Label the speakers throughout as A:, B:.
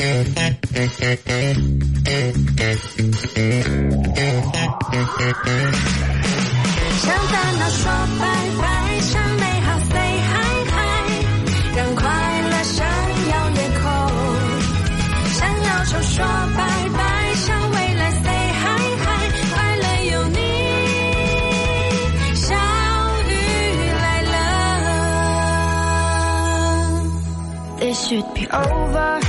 A: 向烦恼说拜拜，向美好 say hi hi，让快乐闪耀夜空。向忧愁说拜拜，向未来 say hi hi，快乐有你。小雨来了。
B: This should be over.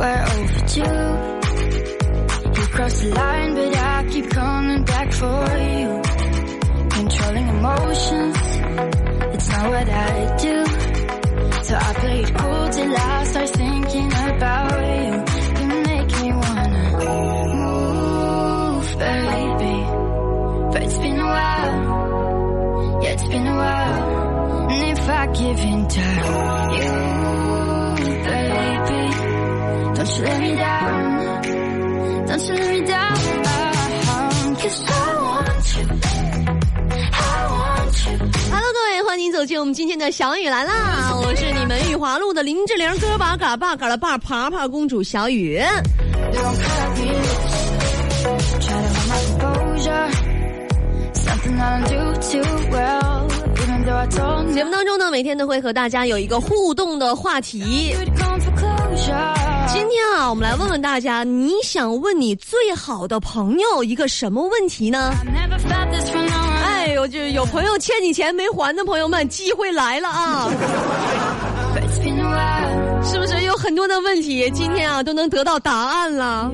B: We're overdue. You crossed the line, but I keep coming back for you. Controlling emotions, it's not what I do. So I play it cool till I start thinking about you. You make me wanna move, baby. But it's been a while, yeah, it's been a while. And if I give in to you,
C: 谢我们今天的小雨来啦！我是你们玉华路的林志玲哥把嘎巴嘎的霸爬爬公主小雨。节目当中呢，每天都会和大家有一个互动的话题。今天啊，我们来问问大家，你想问你最好的朋友一个什么问题呢？哎呦，就是有朋友欠你钱没还的朋友们，机会来了啊！是不是有很多的问题，今天啊都能得到答案了？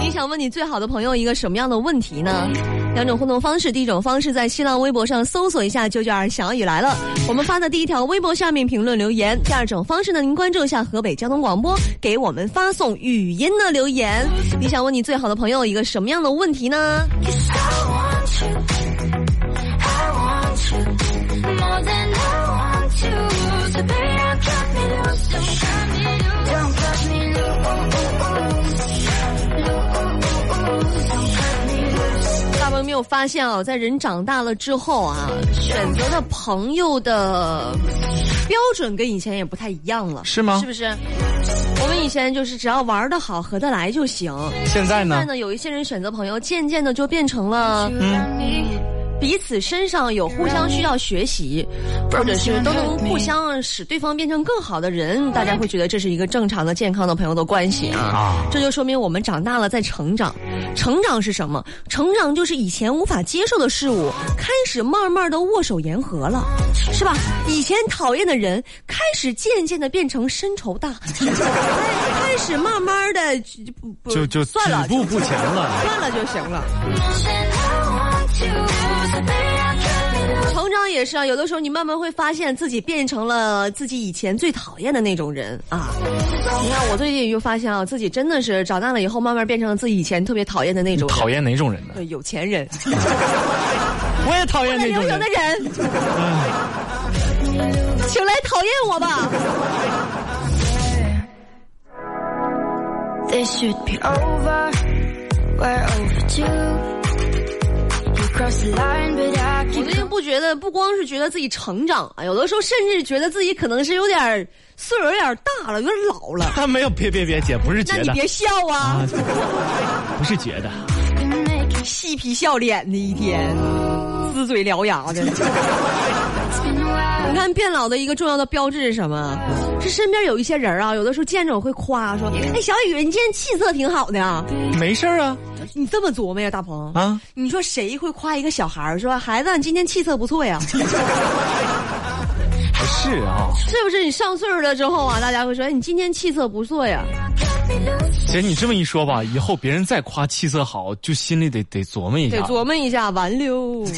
C: 你想问你最好的朋友一个什么样的问题呢？两种互动方式，第一种方式在新浪微博上搜索一下“九九二小雨来了”，我们发的第一条微博下面评论留言；第二种方式呢，您关注一下河北交通广播，给我们发送语音的留言。你想问你最好的朋友一个什么样的问题呢？友没有发现啊，在人长大了之后啊，选择的朋友的标准跟以前也不太一样了，
D: 是吗
C: 是不是？我们以前就是只要玩的好、合得来就行。
D: 现在呢？
C: 现在呢，有一些人选择朋友，渐渐的就变成了
B: me.
C: 彼此身上有互相需要学习，或者是都能互相使对方变成更好的人，大家会觉得这是一个正常的、健康的朋友的关系啊。
D: 啊
C: 这就说明我们长大了，在成长。成长是什么？成长就是以前无法接受的事物，开始慢慢的握手言和了，是吧？以前讨厌的人，开始渐渐的变成深仇大恨，开始慢慢的
D: 就就
C: 算了，
D: 步不前了。
C: 算了就行了。长也是啊，有的时候你慢慢会发现自己变成了自己以前最讨厌的那种人啊。你看我最近就发现啊，自己真的是长大了以后，慢慢变成了自己以前特别讨厌的那种人
D: 讨厌哪种人呢？
C: 对有钱 人、
D: 我也讨厌那种
C: 的。人，请来讨厌我吧。
B: This should be over. We're overdue.
C: 我最近不觉得，不光是觉得自己成长啊，有的时候甚至觉得自己可能是有点儿岁数有点大了，有点老了。
D: 他没有，别别别，姐不是觉得
C: 那你别笑啊，
D: 啊，不是觉得.
C: 嬉皮笑脸的一天，呲嘴獠牙的。你看变老的一个重要的标志是什么？是身边有一些人啊，有的时候见着我会夸说：“哎，小雨，你今天气色挺好的啊。
D: 没事儿啊”
C: 你这么琢磨呀，大鹏？
D: 啊！
C: 你说谁会夸一个小孩儿说：“孩子，你今天气色不错呀？”
D: 是啊，
C: 是不是？你上岁数了之后啊，大家会说：“哎，你今天气色不错呀。
D: 姐你这么一说吧，以后别人再夸气色好，就心里得得琢磨”一下
C: 得
D: 下。
C: 琢磨一下，完溜。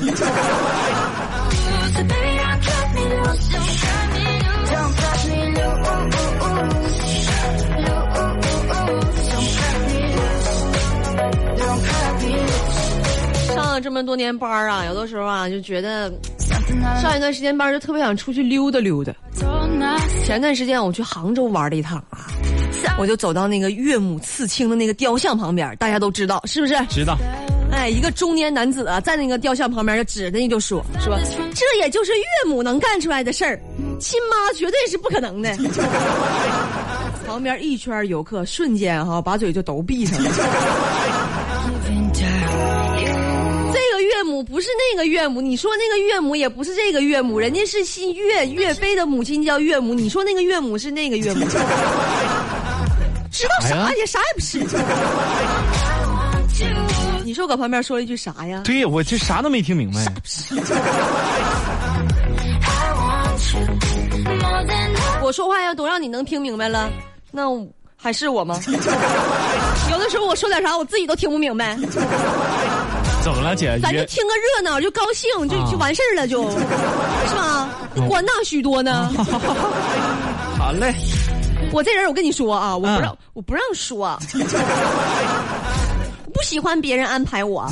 C: 了这么多年班儿啊，有的时候啊，就觉得上一段时间班儿就特别想出去溜达溜达。前段时间我去杭州玩了一趟啊，我就走到那个岳母刺青的那个雕像旁边，大家都知道是不是？
D: 知道，
C: 哎，一个中年男子啊，在那个雕像旁边就指着你就说说，这也就是岳母能干出来的事儿，亲妈绝对是不可能的。旁边一圈游客瞬间哈把嘴就都闭上了。不是那个岳母，你说那个岳母也不是这个岳母，人家是姓岳，岳飞的母亲叫岳母，你说那个岳母是那个岳母，知道啥呀？啥也不是。你说搁旁边说了一句啥呀？
D: 对呀，我这啥都没听明白。
C: 我说话要都让你能听明白了，那还是我吗？有的时候我说点啥我自己都听不明白，
D: 怎么了，姐？
C: 咱就听个热闹，就高兴，就
D: 啊
C: 就完事儿了，就，是吧？你管那许多呢？
D: 好嘞。
C: 我这人，我跟你说啊，我不让
D: 嗯，
C: 我不让说，我 不喜欢别人安排我。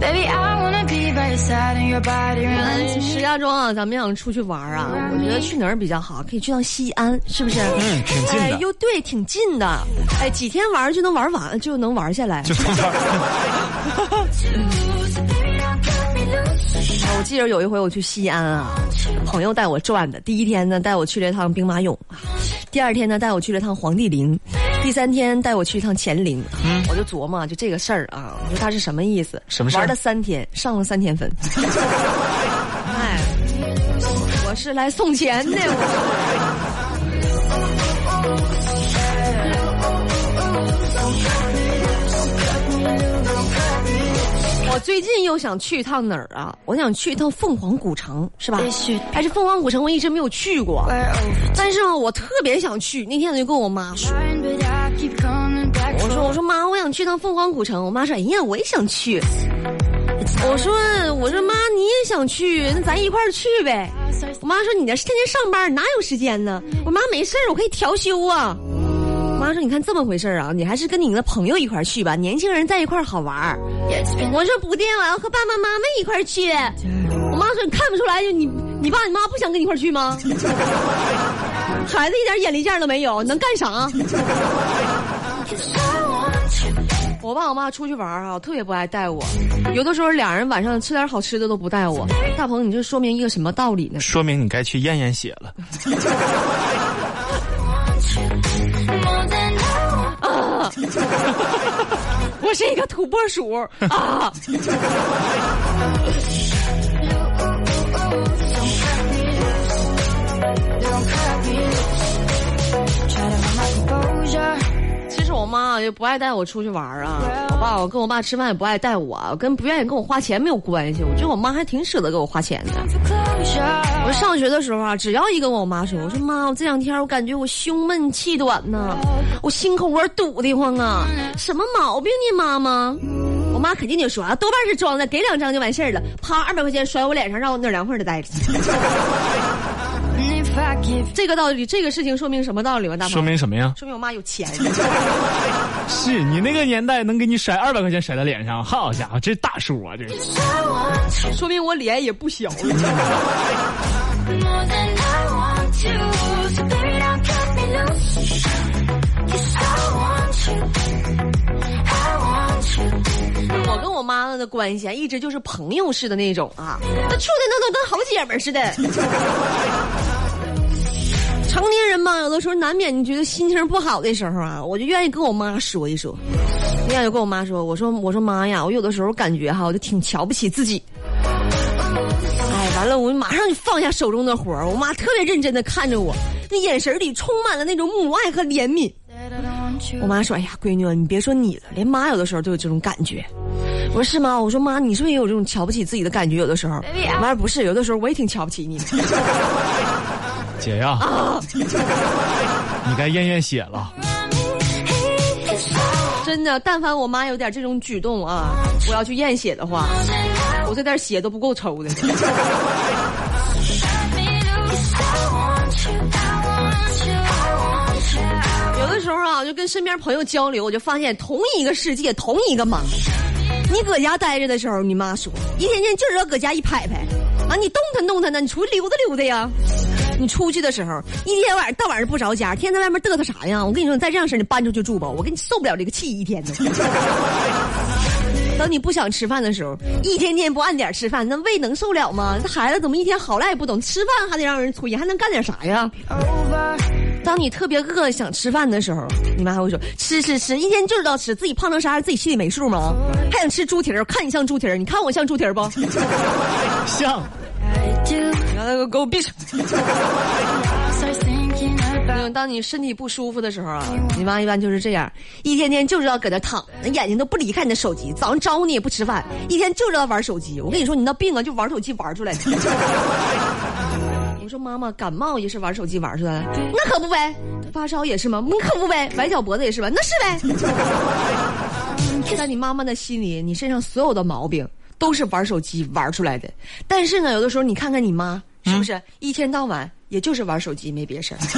B: Baby，I wanna be by your side in your body。
C: 石家庄啊，咱们想出去玩啊。我觉得去哪儿比较好？可以去趟西安，是不是？
D: 嗯，挺近。
C: 哎呦，对，挺近的。哎，几天玩就能玩完，就能玩下来。我记得有一回我去西安啊，朋友带我转的。第一天呢，带我去了一趟兵马俑；第二天呢，带我去了趟黄帝陵。第三天带我去一趟乾陵。我就琢磨，就这个事儿啊，我说他是什么意思？
D: 什么事儿
C: 玩了三天，上了三天分。哎，我是来送钱的。我最近又想去一趟哪儿啊？我想去一趟凤凰古城，是吧？还是凤凰古城，我一直没有去过。但是呢，我特别想去。那天我就跟我妈说我说我说妈，我想去趟凤凰古城。我妈说，哎呀，我也想去。我说我说妈，你也想去，那咱一块儿去呗。我妈说你这天天上班哪有时间呢？我妈没事儿，我可以调休啊。我妈说你看这么回事儿啊，你还是跟你的朋友一块儿去吧，年轻人在一块儿好玩儿。我说不对，我要和爸爸妈妈一块儿去。我妈说你看不出来，就你你爸你妈不想跟你一块儿去吗？孩子一点眼力见儿都没有，能干啥. 我爸我妈出去玩儿啊，特别不爱带我，有的时候俩人晚上吃点好吃的都不带我。大鹏，你这说明一个什么道理呢？
D: 说明你该去验验血了。
C: 我是一个土拨鼠啊！实我妈就不爱带我出去玩儿啊，我爸我跟我爸吃饭也不爱带我，跟不愿意跟我花钱没有关系。我觉得我妈还挺舍得给我花钱的。我上学的时候啊，只要一跟我妈说，我说妈，我这两天我感觉我胸闷气短呐，我心口窝堵得慌啊，什么毛病呢，妈妈？我妈肯定就说啊，多半是装的，给两张就完事儿了，啪，二百块钱甩我脸上，让我那儿凉快的待着。这个道理，这个事情说明什么道理吗？大鹏
D: 说明什么呀？
C: 说明我妈有钱。
D: 是你那个年代能给你甩二百块钱甩在脸上，好家伙，这大数啊，这
C: 说明我脸也不小了。我跟我妈妈的关系啊，一直就是朋友似的那种啊，那处的那都跟好姐们儿似的。人嘛，有的时候难免你觉得心情不好的时候啊，我就愿意跟我妈说一说。那天就跟我妈说，我说我说妈呀，我有的时候感觉哈，我就挺瞧不起自己。哎，完了，我马上就放下手中的活儿。我妈特别认真的看着我，那眼神里充满了那种母爱和怜悯。我妈说：“哎呀，闺女，你别说你了，连妈有的时候都有这种感觉。”我说：“是吗？”我说：“妈，你是不是也有这种瞧不起自己的感觉？有的时候。”妈：“不是，有的时候我也挺瞧不起你 的。
D: 姐呀，你该验验血了。
C: 真的，但凡我妈有点这种举动啊，我要去验血的话，我这点血都不够抽的。有的时候啊，就跟身边朋友交流，我就发现同一个世界，同一个妈。你搁家待着的时候，你妈说一天天就知道搁家一拍拍，啊，你动弹动弹的，你出去溜达溜达呀。你出去的时候，一天晚上到晚上不着家，天天在外面嘚瑟啥呀？我跟你说，你再这样式儿，你搬出去住吧，我跟你受不了这个气一天的。等你不想吃饭的时候，一天天不按点吃饭，那胃能受了吗？这孩子怎么一天好赖也不懂，吃饭还得让人催，还能干点啥呀？当你特别饿想吃饭的时候，你妈还会说吃吃吃，一天就知道吃，自己胖成啥样自己心里没数吗？还想吃猪蹄儿，看你像猪蹄儿，你看我像猪蹄儿不？
D: 像
C: 让他给我闭嘴
B: ！Start thinking about
C: 当你身体不舒服的时候啊，你妈一般就是这样，一天天就知道搁那躺，那眼睛都不离开你的手机，早上招呼你也不吃饭，一天就知道玩手机。我跟你说，你那病啊，就玩手机玩出来的。我说妈妈，感冒也是玩手机玩出来的，那可不呗。发烧也是吗？那可不呗。崴脚脖子也是吧？那是呗。在你妈妈的心里，你身上所有的毛病都是玩手机玩出来的。但是呢，有的时候你看看你妈，是不是、一天到晚也就是玩手机，没别事儿。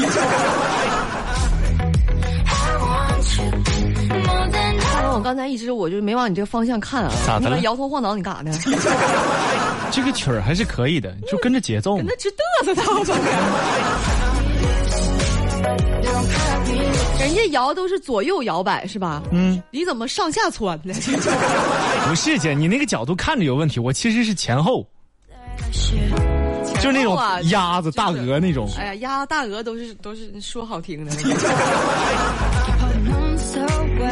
C: 我刚才一直我就没往你这个方向看啊，
D: 咋的了
C: 摇头晃脑，你干啥呢？
D: 这个曲儿还是可以的，就跟着节奏嘛。
C: 那直嘚瑟他吧。人家摇都是左右摇摆是吧？
D: 嗯，
C: 你怎么上下窜呢？
D: 不是姐，你那个角度看着有问题，我其实是前后.就是那种鸭子、大鹅那种。
C: 哎呀，鸭大鹅都是都是说好听的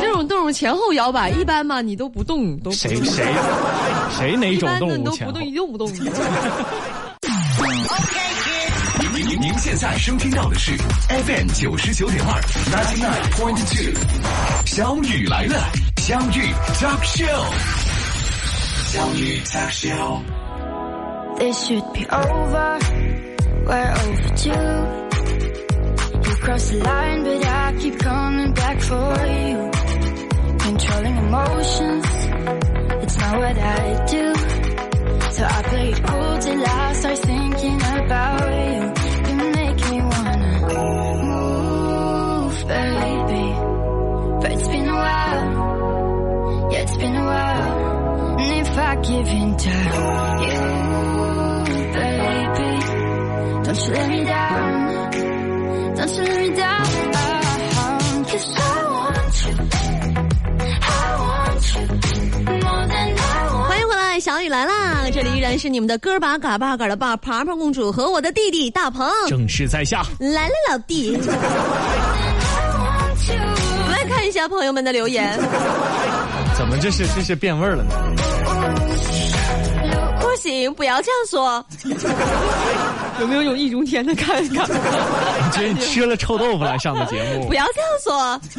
C: 这种动物前后摇摆，一般嘛你都不动，都
D: 谁谁谁哪种动
C: 般的你都
D: 物前后
C: 不动，？一动不动。
E: 您您您现在收听到的是 FM 九十九点二，ninety nine point two，小雨来了，相遇 Talk Show，相遇 Talk Show。
B: This should be over. We're overdue. You crossed the line, but I keep coming back for you. Controlling emotions, it's not what I do. So I play it cool till I start thinking about you. You make me wanna move, baby. But it's been a while, yeah, it's been a while. And if I give in to you,
C: 欢迎回来，小雨来啦！这里依然是你们的哥把嘎巴嘎的爸爬爬公主和我的弟弟大鹏，
D: 正是在下
C: 来了，老弟。来看一下朋友们的留言，
D: 怎么这是这是变味儿了呢？
C: 不行，不要这样说。有没有有易中天的？看看。
D: 你觉得你吃了臭豆腐来上的节目。
C: 不要这样说。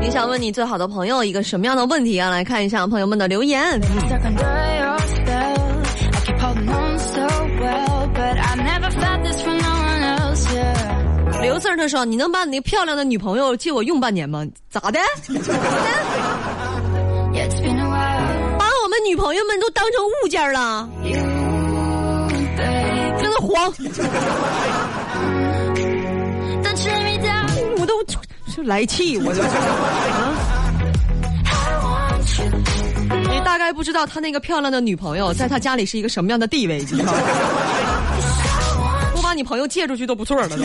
C: 你想问你最好的朋友一个什么样的问题啊？来看一下朋友们的留言。刘四他说，你能把你那漂亮的女朋友借我用半年吗？咋的？女朋友们都当成物件了，真的慌
B: ，Don't you let me down.
C: 我都就来气，我就 啊。”
B: I want you.
C: 你大概不知道他那个漂亮的女朋友在他家里是一个什么样的地位，你知道吗？我把你朋友借出去都不错了都。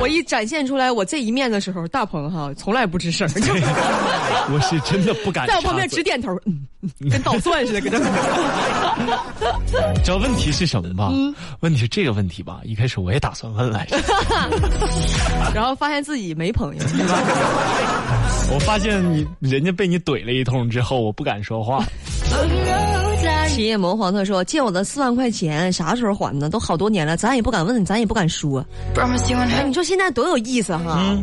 C: 我一展现出来我这一面的时候，大鹏哈从来不吱声，就
D: 我是真的不敢
C: 在我旁边直点头，嗯，嗯跟捣蒜似的，搁这。
D: 知道问题是什么吧？
C: 嗯
D: 问题是这个问题吧？一开始我也打算问来着，
C: 然后发现自己没朋友，
D: 我发现你人家被你怼了一通之后，我不敢说话。
C: 企业魔皇他说借我的四万块钱啥时候还呢？都好多年了，咱也不敢问，咱也不敢说。你说现在多有意思哈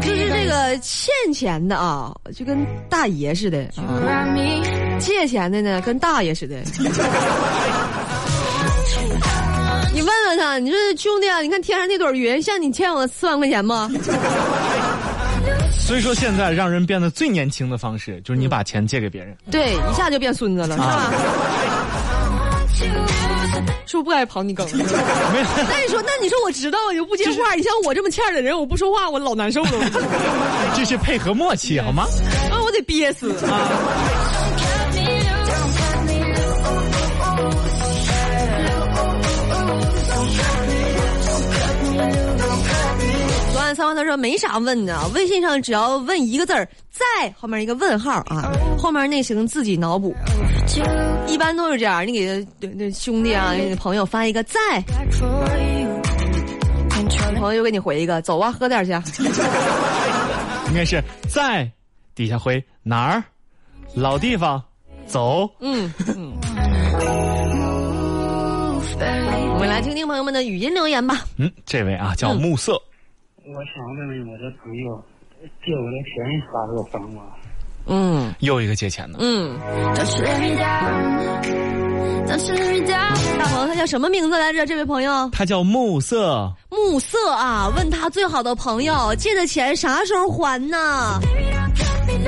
C: 就是这个欠钱的啊，就跟大爷似的啊；借钱的呢，跟大爷似的。你问问他，你说兄弟啊，你看天上那朵云，像你欠我四万块钱吗？
D: 所以说现在让人变得最年轻的方式，就是你把钱借给别人。
C: 对，一下就变孙子了，是吧？是不是不该捧你梗？
D: 没有，
C: 那你说，那你说我知道，我就不接话。你像我这么欠的人，我不说话，我老难受了。
D: 这是配合默契好吗？
C: 啊，我得憋死啊！三花他说没啥问的，微信上只要问一个字儿在后面一个问号啊，后面那行自己脑补，一般都是这样。你给那那兄弟啊、朋友发一个在，朋友又给你回一个走啊，喝点去。
D: 应该是在底下回哪儿，老地方，走。
C: 嗯嗯，我们来听听朋友们的语音留言吧。
D: 嗯，这位啊叫暮色，
F: 我想问问我的朋友，借我的钱啥时候还我？
C: 嗯
D: 又一个借钱的。
C: 嗯.大鹏他叫什么名字来着？这位朋友
D: 他叫暮色，
C: 暮色啊，问他最好的朋友借的钱啥时候还呢？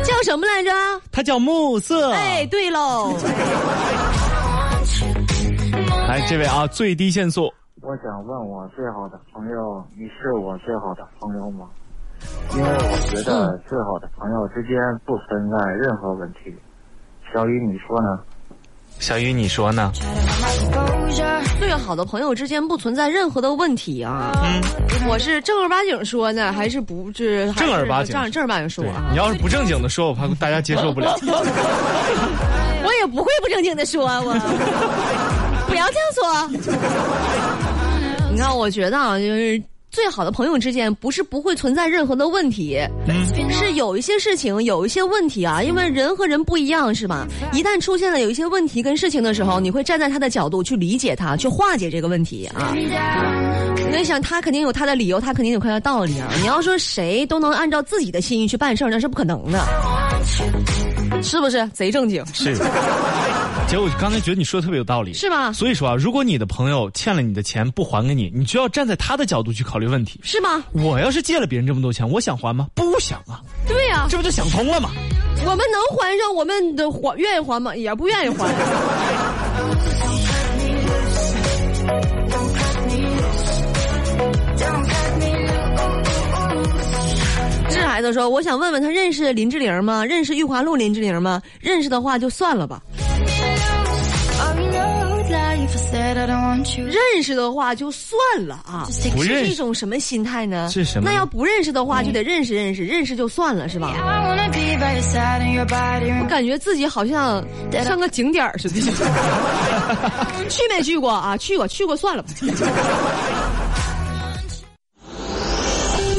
C: 叫什么来着？
D: 他叫暮色。
C: 哎，对喽，
D: 来这位啊，最低限速。
F: 我想问我最好的朋友，你是我最好的朋友吗？因为我觉得最好的朋友之间不存在任何问题。小雨，你说呢？
D: 小雨，你说呢？
C: 最好的朋友之间不存在任何的问题啊。
D: 嗯，
C: 我是正儿八经说呢，还是不是？还是
D: 正儿八经
C: 正儿正儿八经说啊
D: 你。要是不正经的说，我怕大家接受不了。
C: 我也不会不正经的说，我不要这样说。你看，我觉得啊，就是最好的朋友之间，不是不会存在任何的问题，是有一些事情有一些问题啊，因为人和人不一样，是吧？一旦出现了有一些问题跟事情的时候，你会站在他的角度去理解他，去化解这个问题啊。你在想，他肯定有他的理由，他肯定有他的道理啊。你要说谁都能按照自己的心意去办事儿，那是不可能的，是不是？贼正经，
D: 是。结果我刚才觉得你说的特别有道理，
C: 是吗？
D: 所以说啊，如果你的朋友欠了你的钱不还给你，你就要站在他的角度去考虑问题。
C: 是吗？
D: 我要是借了别人这么多钱，我想还吗？不想啊，
C: 对呀、
D: 这不就想通了吗？
C: 我们能还上，我们的还愿意还吗？也不愿意还。这孩子说：“我想问问他认识林志玲吗？认识玉华路林志玲吗？认识的话就算了吧。认识的话就算了啊。
D: 不认识
C: 是一种什么心态呢？
D: 是什么
C: 那要不认识的话，就得认识认识，认识就算了，是吧.我感觉自己好像像个景点儿似的。去没去过啊？去过，去过算了吧。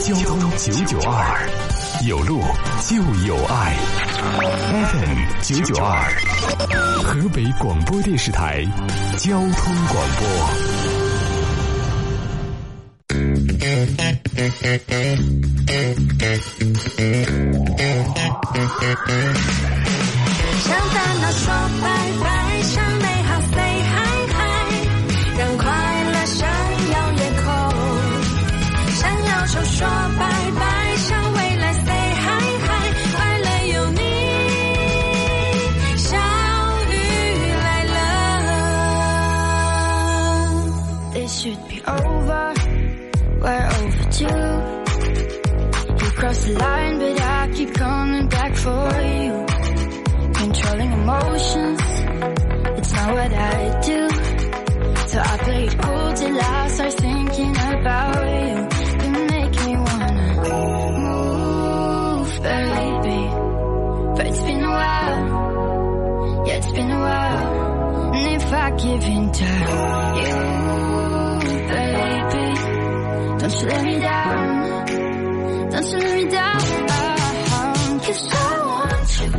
E: 交通九九二，有路就有爱。FM 九九二，河北广播电视台交通广播。
A: 想烦恼说拜拜，
B: And if I give in to you, baby, don't you let me down. Don't you let me down. Cause I want you.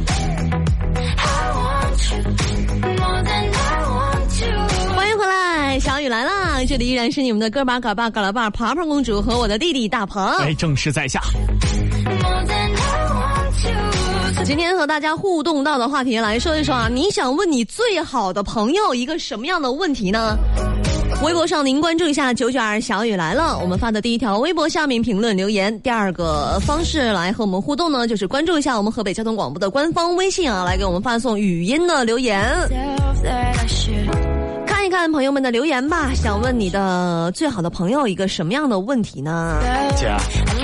B: I want you more than I want you.
C: 欢迎回来，小雨来啦！这里依然是你们的哥把嘎巴嘎拉巴爬爬公主和我的弟弟大鹏。
D: 哎，正式在下。
B: More than I want you.
C: 今天和大家互动到的话题来说一说啊，你想问你最好的朋友一个什么样的问题呢？微博上您关注一下九九二小雨来了，我们发的第一条微博下面评论留言。第二个方式来和我们互动呢，就是关注一下我们河北交通广播的官方微信啊，来给我们发送语音的留言。看一看朋友们的留言吧，想问你的最好的朋友一个什么样的问题呢？
D: 姐，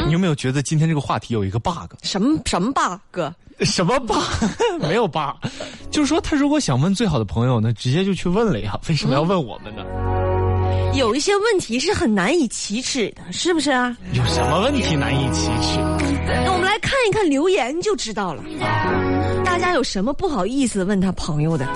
D: 你有没有觉得今天这个话题有一个 bug？
C: 什么什么 bug？
D: 什么 bug？没有 bug，就是说他如果想问最好的朋友呢，直接就去问了呀，为什么要问我们呢？
C: 有一些问题是很难以启齿的，是不是啊？
D: 有什么问题难以启齿？
C: 那我们来看一看留言就知道了。大家有什么不好意思问他朋友的？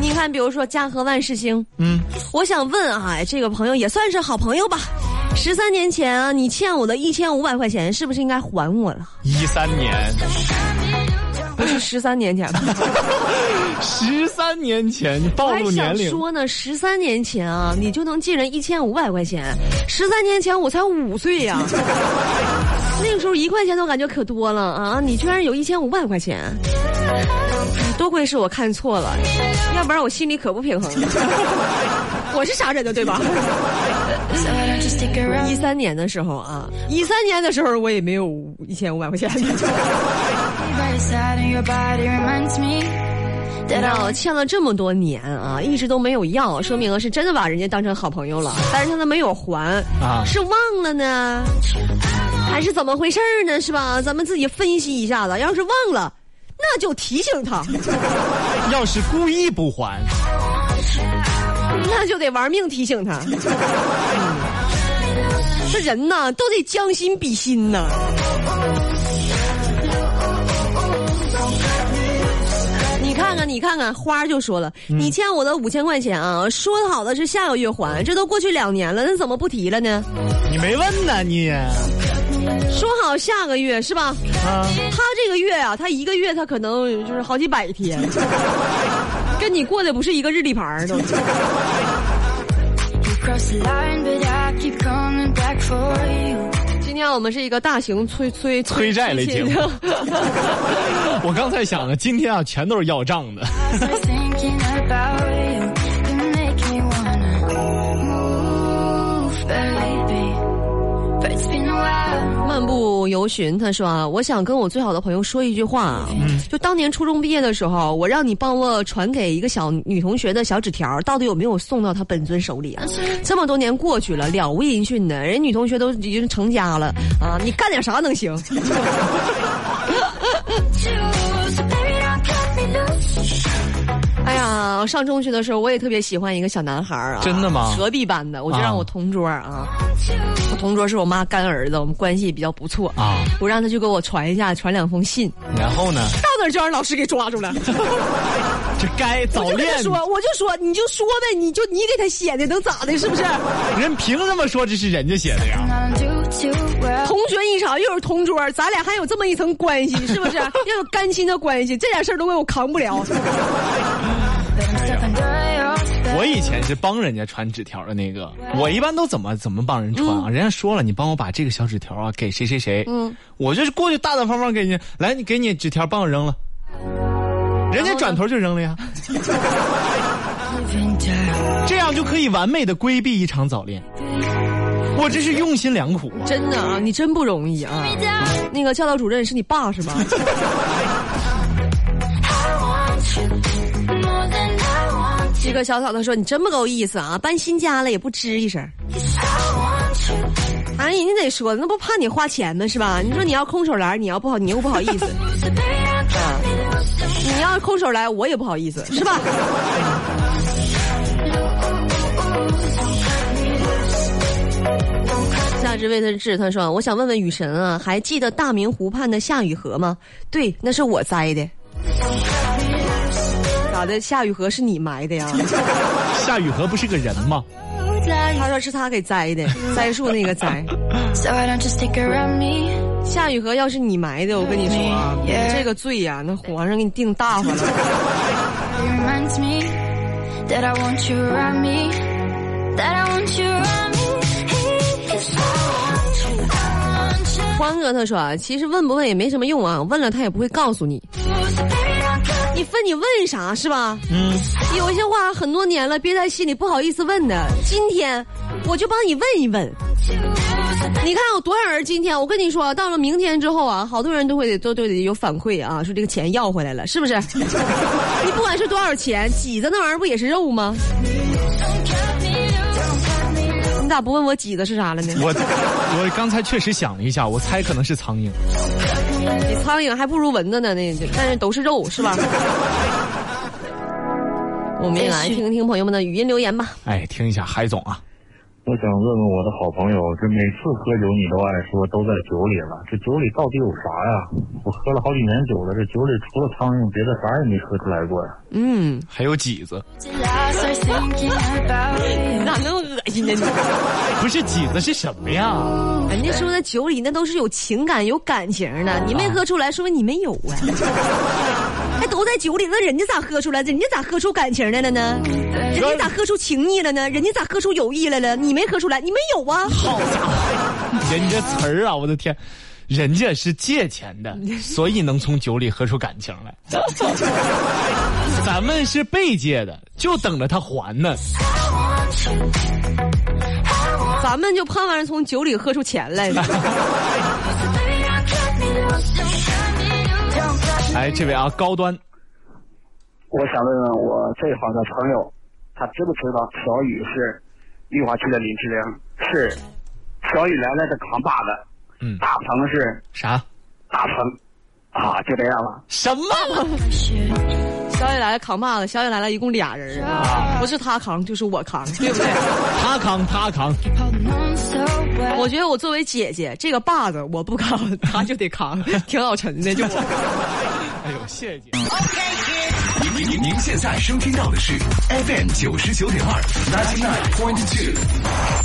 C: 你看，比如说家和万事兴，
D: 嗯，
C: 我想问啊，这个朋友也算是好朋友吧。十三年前啊，你欠我的一千五百块钱，是不是应该还我了？
D: 一三年，
C: 不是十三年前吧？
D: 十三年前，你暴露年龄。
C: 想说呢，十三年前啊，你就能借人一千五百块钱，十三年前我才五岁呀、那个时候一块钱都感觉可多了啊！你居然有一千五百块钱，多亏是我看错了，要不然我心里可不平衡。我是啥人的对吧? 一三年的时候啊，一三年的时候我也没有一千五百块钱。那欠了这么多年啊，一直都没有要，说明了是真的把人家当成好朋友了，但是他没有还，
D: 啊
C: 是忘了呢，还是怎么回事儿呢？是吧？咱们自己分析一下子。要是忘了，那就提醒他，
D: 要是故意不还，
C: 那就得玩命提醒他。嗯这人呐，都得将心比心呐。你看看，你看看，花就说了，你欠我的五千块钱啊，说好的是下个月还，这都过去两年了，那怎么不提了呢？
D: 你没问呢，你
C: 说好下个月是吧？
D: 啊，
C: 他这个月啊，他一个月他可能就是好几百天，跟你过的不是一个日历牌儿都.今天我们是一个大型催催
D: 催债类节目 我刚才想的，今天啊，全都是要账的。
C: 漫步游寻，他说啊，我想跟我最好的朋友说一句话啊，就当年初中毕业的时候，我让你帮我传给一个小女同学的小纸条，到底有没有送到她本尊手里啊？这么多年过去了，了无音讯的，人女同学都已经成家了啊，你干点啥能行？上中学的时候，我也特别喜欢一个小男孩儿啊，
D: 真的吗
C: 隔壁班的，我就让我同桌啊，我同桌是我妈干儿子，我们关系比较不错
D: 啊
C: 我让他去给我传一下，传两封信，
D: 然后呢，
C: 到那儿就让老师给抓住了。
D: 这该早恋，
C: 我就说，我就说，你就说呗，你就你给他写的，能咋的？是不是？
D: 人凭什么说这是人家写的呀.
C: 同学一场，又是同桌，咱俩还有这么一层关系，是不是？要有干亲的关系，这点事儿都给我扛不了。
D: 我以前是帮人家传纸条的那个，我一般都怎么怎么帮人传啊？人家说了，你帮我把这个小纸条啊给谁谁谁，
C: 嗯，
D: 我就是过去大大方方给你，来，你给你纸条，帮我扔了，人家转头就扔了呀，这样就可以完美的规避一场早恋。我这是用心良苦啊！
C: 真的啊，你真不容易啊。那个教导主任是你爸是吧？这个小草他说你真不够意思啊，搬新家了也不吱一声。哎，人家得说，那不怕你花钱吗？是吧？你说你要空手来，你要不好，你又不好意思。
B: Loose.
C: 你要是空手来，我也不好意思，是吧？夏之味的志他说：“我想问问雨神啊，还记得大明湖畔的夏雨荷吗？对，那是我栽的。咋的夏雨荷是你埋的呀
D: 夏雨荷不是个人吗？
C: 他说是他给栽的栽树那个栽 夏雨荷要是你埋的我跟你说啊这个罪呀那皇上给你定大发了。欢哥他说其实问不问也没什么用啊问了他也不会告诉你。分你问啥是吧？
D: 嗯，
C: 有些话很多年了，憋在心里不好意思问的，今天我就帮你问一问。你看有多少人今天？我跟你说，到了明天之后啊，好多人都会都都得有反馈啊，说这个钱要回来了，是不是？你不管是多少钱，挤的那玩意儿不也是肉吗.你咋不问我挤的是啥了呢？
D: 我我刚才确实想了一下，我猜可能是苍蝇。
C: 比苍蝇还不如蚊子呢，那但是都是肉，是吧？我们也来听听朋友们的语音留言吧。
D: 哎，听一下海总啊，
F: 我想问问我的好朋友，这每次喝酒你都爱说都在酒里了，这酒里到底有啥呀？我喝了好几年酒了，这酒里除了苍蝇，别的啥也没喝出来过呀。
C: 嗯，
D: 还有几子
C: 那么恶心呢？你
D: 不是几子是什么呀？
C: 人家说那酒里那都是有情感、有感情的，你没喝出来，说明你没有啊。还 都在酒里，那人家咋喝出来？人家咋喝出感情来了呢？人家咋喝出情谊了呢？人家咋喝出友谊来了？你没喝出来，你没有啊？
D: 好家伙，人家词儿啊，我的天，人家是借钱的，所以能从酒里喝出感情来。咱们是被借的，就等着他还呢。
C: 咱们就盼望着从酒里喝出钱来。了。
D: 哎，这位啊，高端，
F: 我想问问我最好的朋友，他知不知道小雨是绿化区的林志玲，是小雨来了的扛把子，
D: 嗯，
F: 大鹏是
D: 啥？
F: 大鹏，啊，就这样了。
D: 什么？
C: 小雨来了扛把子，小雨来了一共俩人啊，不是他扛就是我扛，对不对？
D: 他扛他扛.
C: 我觉得我作为姐姐，这个把子我不扛，他就得扛，挺老沉的，就我。
D: 哎呦，谢谢姐。
E: 您您您现在收听到的是 FM 九十九点二，ninety nine point two，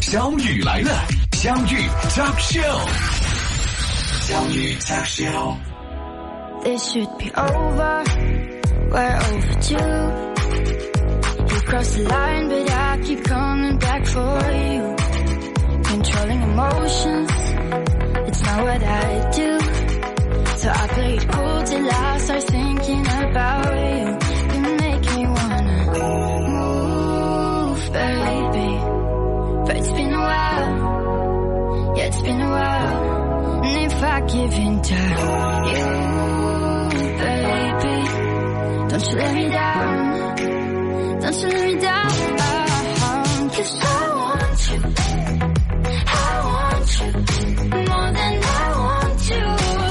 E: 小雨来了，相遇 Talk Show，相遇 Talk Show。
B: This should be over. We're overdue. You crossed the line, but I keep coming back for you. Controlling emotions, it's not what I do. So I play it cool till I start thinking about you. You make me wanna move, baby. But it's been a while, yeah, it's been a while. And if I give in to you, you let me down. Don't you let me down. Cause I want you. I want you more than I want you.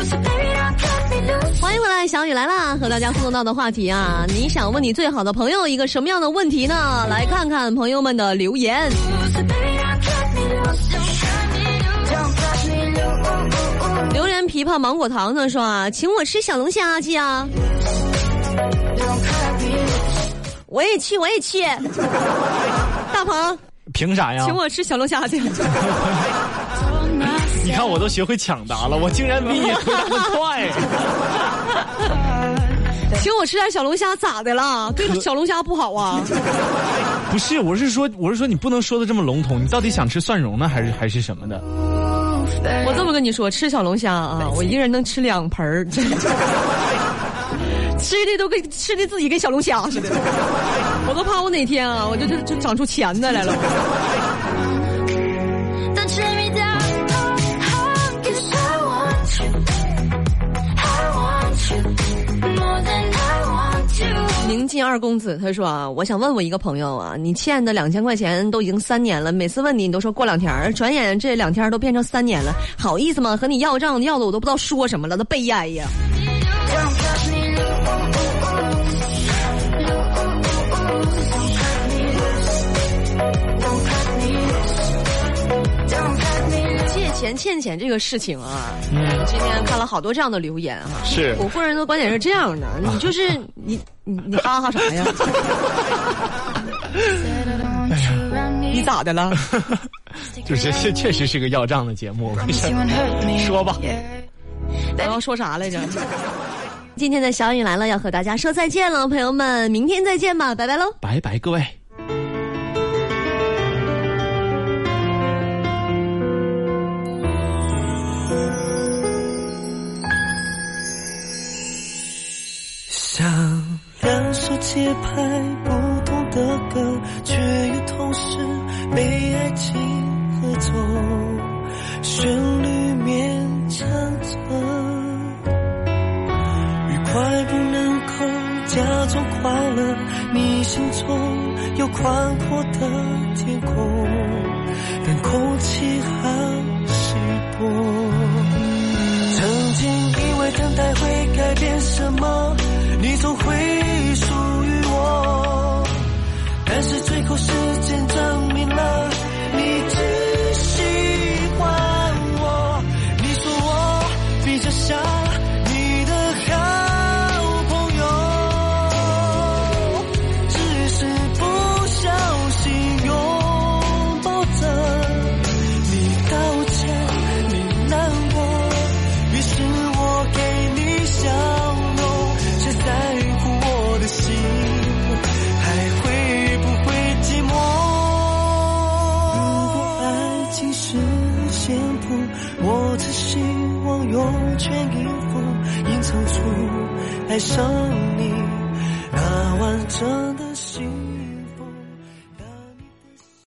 B: So baby, don't cut me loose.
C: 欢迎回来，小雨来啦！和大家互动到的话题啊，你想问你最好的朋友一个什么样的问题呢？来看看朋友们的留言。
B: So baby.
C: 榴莲枇杷芒果糖呢说啊，请我吃小龙虾去啊.我也去，我也去。大鹏，
D: 凭啥呀
C: 请？我吃小龙虾去。
D: 你看我都学会抢答了，我竟然比你回答的快。
C: 请我吃点小龙虾咋的了？对小龙虾不好啊？
D: 不是，我是说，我是说你不能说的这么笼统，你到底想吃蒜蓉呢，还是还是什么的？
C: 我这么跟你说，吃小龙虾啊，我一个人能吃两盆儿，吃的都跟吃的自己跟小龙虾似的，我都怕我哪天啊，我就就就长出钳子来了。宁静二公子他说啊，我想问我一个朋友啊，你欠的两千块钱都已经三年了，每次问你你都说过两天，转眼这两天都变成三年了，好意思吗？和你要账要的我都不知道说什么了，那悲哀呀！钱欠钱这个事情啊，今天看了好多这样的留言哈、
D: 是
C: 我个人的观点是这样的，你就是你你你哈哈啥 呀.你咋的了？
D: 就是这确实是个要账的节目。说吧.
C: 我要说啥来着？今天的小雨来了，要和大家说再见了，朋友们，明天再见吧，拜拜喽。
D: 拜拜，各位。
G: 节拍不同的歌，却又同时被爱情合奏，旋律勉强着，愉快不能够假装快乐，你心中有宽阔的天空，但空气好爱上。